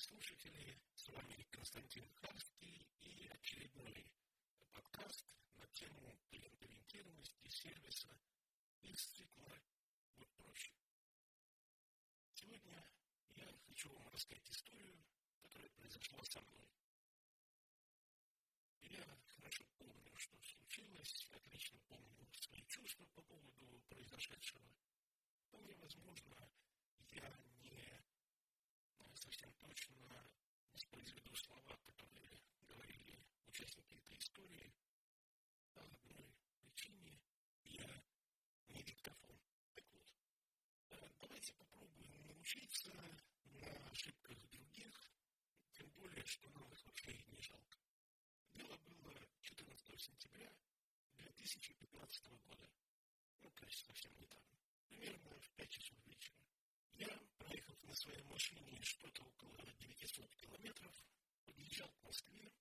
слушатели, с вами Константин Харский и очередной подкаст на тему клиент-ориентированности сервиса из цикла «Будь проще». Сегодня я хочу вам рассказать историю, которая произошла со мной. Я хорошо помню, что случилось, отлично помню свои чувства по поводу произошедшего. Вполне возможно, я не совсем точно воспроизведу слова, которые говорили участники этой истории. По одной причине я не диктофон. Так вот, давайте научиться на ошибках других, тем более, что нам их вообще не жалко. Дело было 14 сентября 2015 года. Ну, то есть совсем недавно. Примерно в 5 часов вечера. Я, проехав на своей машине что-то около 900 километров, подъезжал к Москве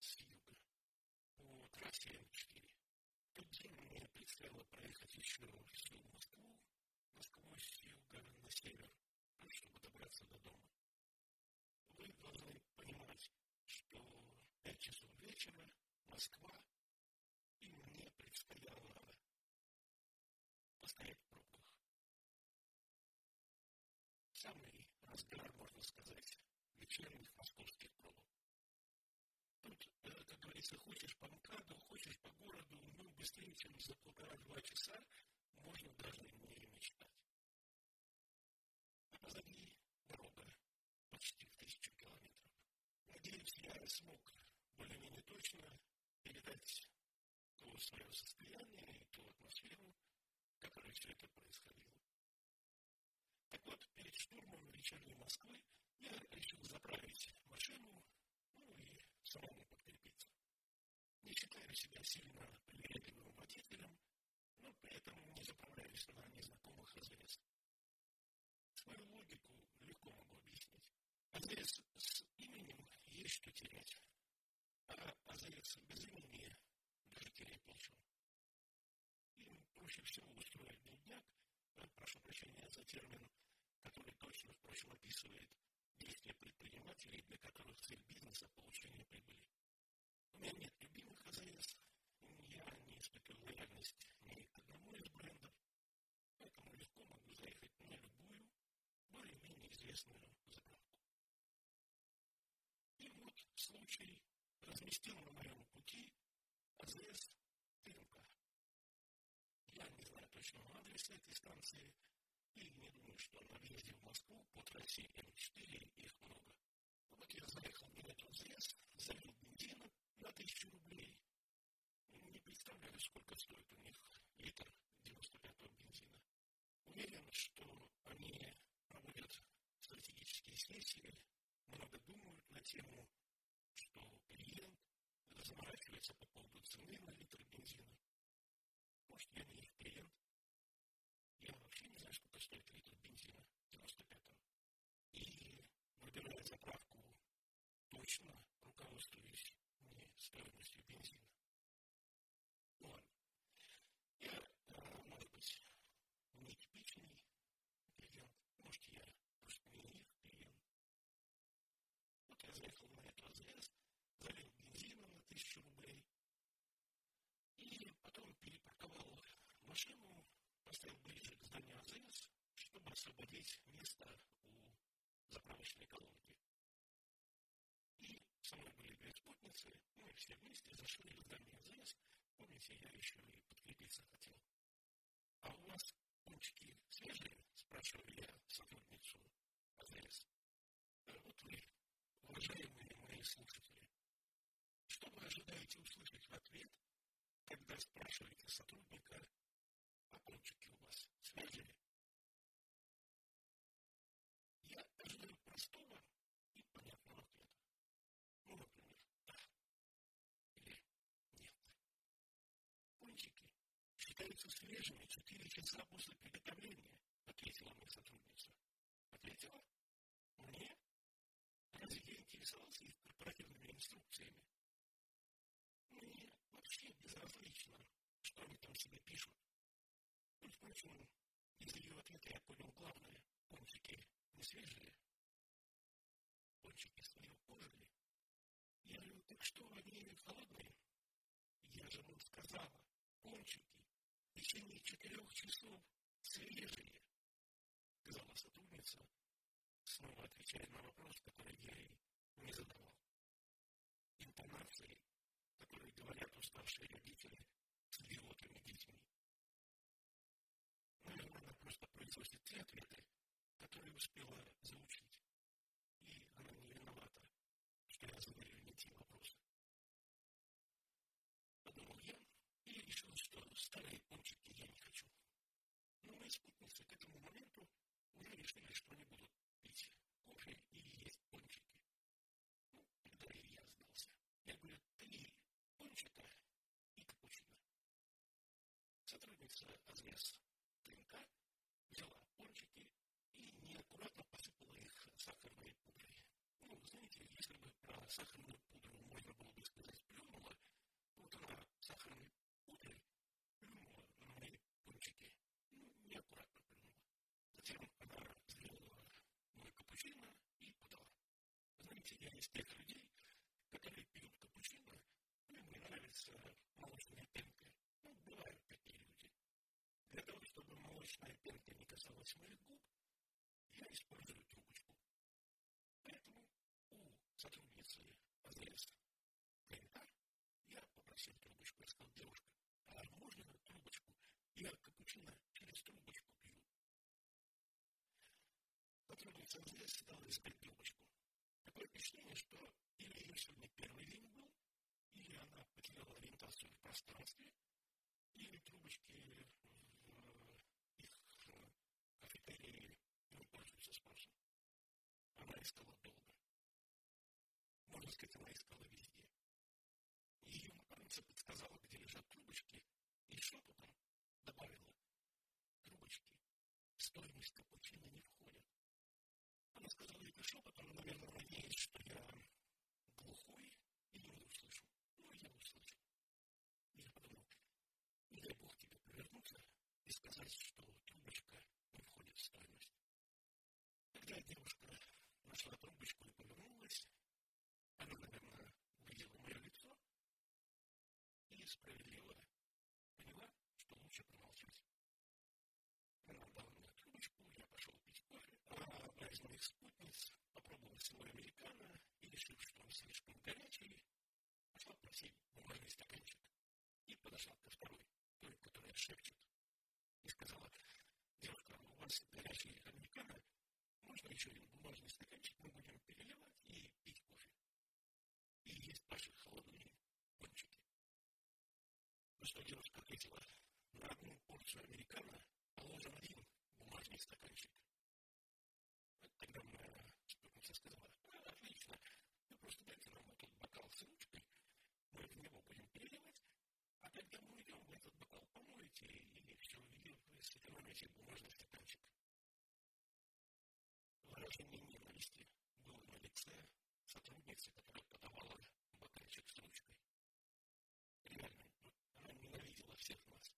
с юга по трассе М4. В тот день мне предстояло проехать еще всю Москву, насквозь юга на север, чтобы добраться до дома. Вы должны понимать, что 5 часов вечера, Москва, и мне предстояло постоять в пробках самый разгар, можно сказать, вечерних московских пробок. Тут, э, как говорится, хочешь по МКАДу, хочешь по городу, ну, быстрее, чем за полтора-два часа, можно даже не мечтать. А позади дорога почти в тысячу километров. Надеюсь, я смог более-менее точно передать то свое состояние и ту атмосферу, в которой все это происходило. Так вот, перед штурмом вечерней Москвы я решил заправить машину, ну и самому подкрепиться. Не считаю себя сильно привередливым водителем, но при этом не заправляюсь на незнакомых АЗС. Свою логику легко могу объяснить. АЗС с именем есть что терять, а АЗС без имени даже терять нечего. Им проще всего устроить дневняк, прошу прощения за термин, который точно, впрочем, описывает действия предпринимателей, для которых цель бизнеса – получение прибыли. У меня нет любимых АЗС, я не испытываю лояльность ни к одному из брендов, поэтому легко могу заехать на любую, более-менее известную заправку. И вот случай разместил на моем пути АЗС ТМК. Я не знаю точного адреса этой станции, и не думаю, что на въезде в Москву по трассе М4 их много. Вот я заехал на эту ЗС, залил бензина на тысячу рублей. Не представляю, сколько стоит у них литр 95-го бензина. Уверен, что они проводят стратегические сессии, много думают на тему, что клиент заморачивается по поводу цены на литр бензина. Может, я не их клиент. Я вообще не знаю, сколько стоит литр бензина 95-го. И выбирая заправку точно руководствуюсь не стоимостью бензина. Ну ладно. Я, может быть, не типичный клиент. Может, я просто не их клиент. Вот я заехал на эту АЗС, залил бензина на тысячу рублей, и потом перепарковал машину, поставил ближе к зданию АЗС, чтобы освободить место у заправочной колонки. И со мной были две спутницы, мы все вместе зашли в здание АЗС. Помните, я еще и подкрепиться хотел. А у вас пончики свежие? Спрашиваю я сотрудницу АЗС. Вот вы, уважаемые мои слушатели, что вы ожидаете услышать в ответ когда спрашиваете сотрудника, а пончики у вас свежие? Я ожидаю простого и понятного ответа. Ну, например, да или нет. Пончики считаются свежими 4 часа после приготовления, ответила мне сотрудница. Ответила? Мне? Разве я интересовался их корпоративными инструкциями? Мне вообще безразлично, что они там себе пишут. Впрочем, из ее ответа я понял главное. Пончики не свежие. пожили. Я говорю, так что, они холодные? Я же вам сказала, пончики в течение четырех часов свежие, сказала сотрудница, снова отвечая на вопрос, который я ей не задавал. Интонации, которые говорят уставшие родители с идиотами детьми. Произносит те ответы, которые успела заучить. И она не виновата, что я задаю не те вопросы. Подумал я и решил, что старые пончики я не хочу. Но мои спутницы к этому моменту уже решили, что они будут пить кофе и есть пончики. Ну, тогда и я сдался. Я говорю, три пончика и капучино. Сотрудница АЗС ТНК взяла пончики и неаккуратно посыпала их сахарной пудрой. Ну, знаете, если бы про сахарную пудру можно было бы сказать плюнула, вот она сахарной пудрой плюнула на мои пончики. Ну, неаккуратно плюнула. Затем она сделала мой капучино и подала. Знаете, я из тех людей, которые пьют капучино, мне нравится молочная пенка. Ну, бывают такие люди. Для того, чтобы молочная пенка не касалась моих губ, я использую трубочку. Сотрудницы АЗС КНК я попросил трубочку. Я сказал, девушка, а можно трубочку? Я капучино через трубочку пью. Сотрудница АЗС стала искать трубочку. Такое впечатление, что или ее сегодня первый день был, или она потеряла ориентацию в пространстве, или трубочки в их кафетерии не пользуются спросом. Она искала долго. Сказать, она искала везде. Ее напарница подсказала, где лежат трубочки, и шепотом добавила, трубочки стоимость капучино не входят. Она сказала это шепотом, наверное, надеясь, что я глухой и не услышу. Ну, я услышал. Я подумал, не дай Бог тебе повернуться и сказать, что трубочка не входит в стоимость. Тогда девушка нашла трубочку и повернулась. Она, наверное, увидела мое лицо и справедливо поняла, что лучше промолчать. Она дала мне трубочку, я пошел пить кофе, а одна из моих спутниц попробовала свой американо и, решив, что он слишком горячий, пошла просить бумажный стаканчик и подошла ко второй, той, которая шепчет, и сказала, девушка, у вас горячий американо, можно еще один бумажный стаканчик, мы будем переливать и пить кофе. И есть наши холодные пончики. Ну что девушка ответила, на порцию американо положен один бумажный стаканчик. Тогда моя спутница сказала, а, отлично, вы просто дайте нам этот бокал с ручкой, мы в него будем переливать, а когда мы уйдем, вы этот бокал помоете, и все, вы сэкономите бумажный стаканчик. Выражение ненависти было на лице сотрудницы, которая подавала бокальчик с ручкой. Реально, она ненавидела всех нас.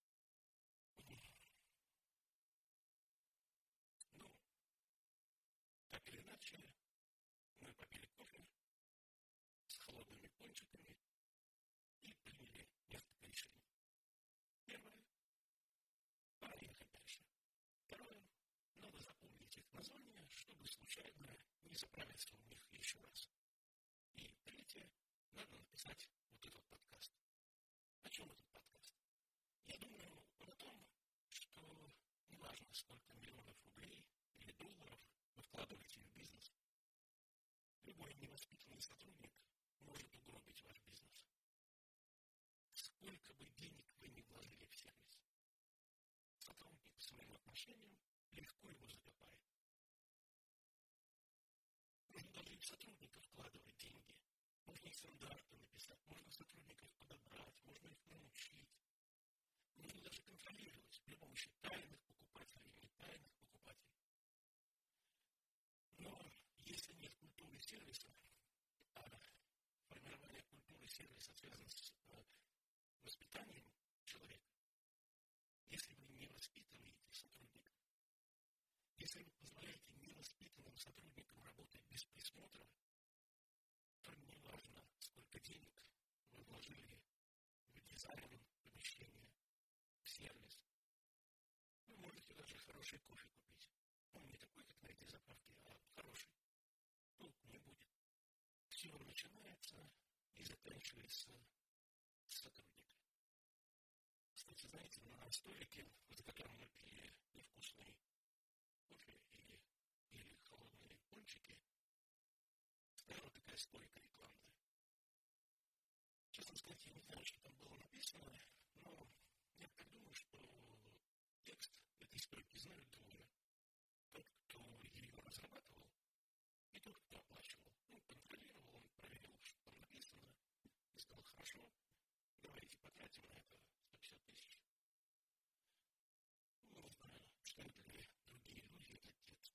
Ну, так или иначе, мы попили кофе с холодными пончиками и приняли несколько решений. Первое – пора ехать дальше. Второе – надо запомнить их название, чтобы случайно не заправиться у них еще раз. И третье – надо написать вот этот подкаст. О чем этот подкаст? Я думаю о том, что неважно, сколько миллионов рублей или долларов своим отношением легко его закопает. Можно даже и в сотрудника вкладывать деньги. Можно и стандарты написать, можно сотрудников подобрать, можно их научить. Можно даже контролировать при помощи тайных покупателей или тайных покупателей. Но если нет культуры сервиса, а формирование культуры сервиса связано с э, воспитанием человека, если вы не воспитываете сотрудника, если вы позволяете невоспитанным сотрудникам работать без присмотра, дизайн помещения, сервис. Вы можете даже хороший кофе купить. Он не такой, как на этой заправке, а хороший. Толку не будет. Все начинается и заканчивается с сотрудника. Кстати, знаете, на столике, за которым мы пили невкусный кофе или, или холодные пончики, стояла такая стойка рекламная. Честно сказать, я не знаю, что там было написано, но я так думаю, что текст знают двое. Тот, кто ее разрабатывал, и тот, кто оплачивал. Ну, контролировал, он проверил, что там написано, и сказал, хорошо, давайте потратим на это 150 тысяч. Ну, не знаю, это для другие люди, этот текст.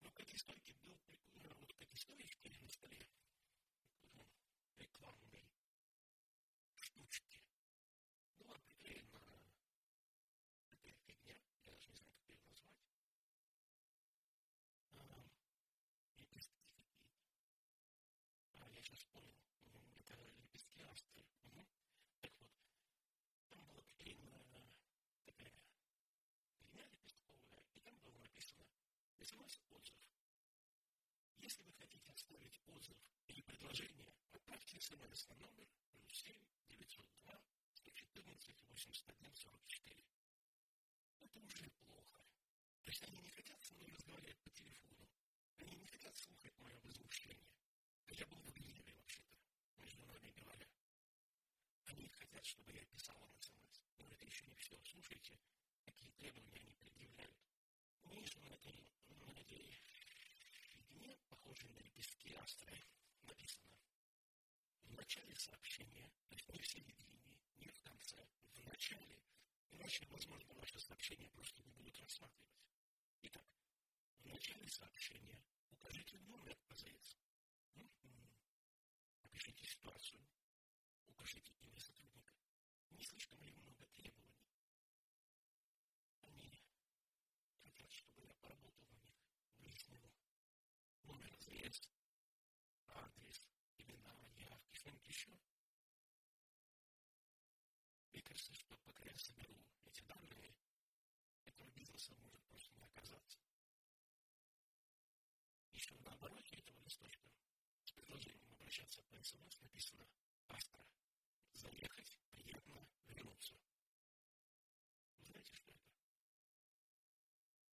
Но к этой стойке был прикольно, вот к этой стоечке на столе рекламной штучки была приклеена такая фигня, я даже не знаю, как ее назвать. Лепестки какие-то. А, я сейчас понял. Это лепестки астры. Угу. Так вот, там была приклеена такая фигня лепестковая, и там было написано «СМС-отзыв». Если вы хотите оставить отзыв или предложение, отправьте смс на номер плюс 7 902 114 81 44. Это уже плохо. То есть они не хотят со мной разговаривать по телефону. Они не хотят слушать мое возмущение. Я был в гневе вообще-то, между нами говоря. Они хотят, чтобы я писал им смс. Но это еще не все. Слушайте, какие требования они предъявляют. Ниже на этой, на фигне, похожей на лепестки астры, написано в начале сообщения, то есть не в середине, не в конце, в начале, иначе, возможно, ваше сообщение просто не будут рассматривать. Итак, в начале сообщения укажите номер ПЗС. Опишите ситуацию. Укажите имя сотрудника. Не слишком ли много требований? Они хотят, чтобы я поработал на них, выяснил номер ЗС, адрес, имена, явки, что-нибудь еще. Мне кажется, что пока я соберу эти данные, этого бизнеса может просто не оказаться. Еще на обороте этого листочка с предложением обращаться по СМС написано «Астра. Заехать, приятно, вернуться». Вы знаете, что это?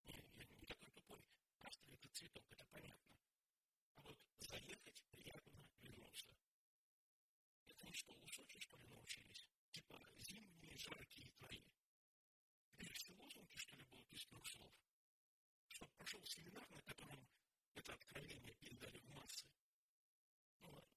Не, я не такой тупой. Астра – это цветок, это понятно. А вот заехать, приятно, вернуться. Это не что, у Сочи, что ли, научились? Типа зимние жаркие твои. Все лозунги, что ли, будут из трех слов? Чтоб прошел семинар, на котором это откровение передали в массы. Ну ладно.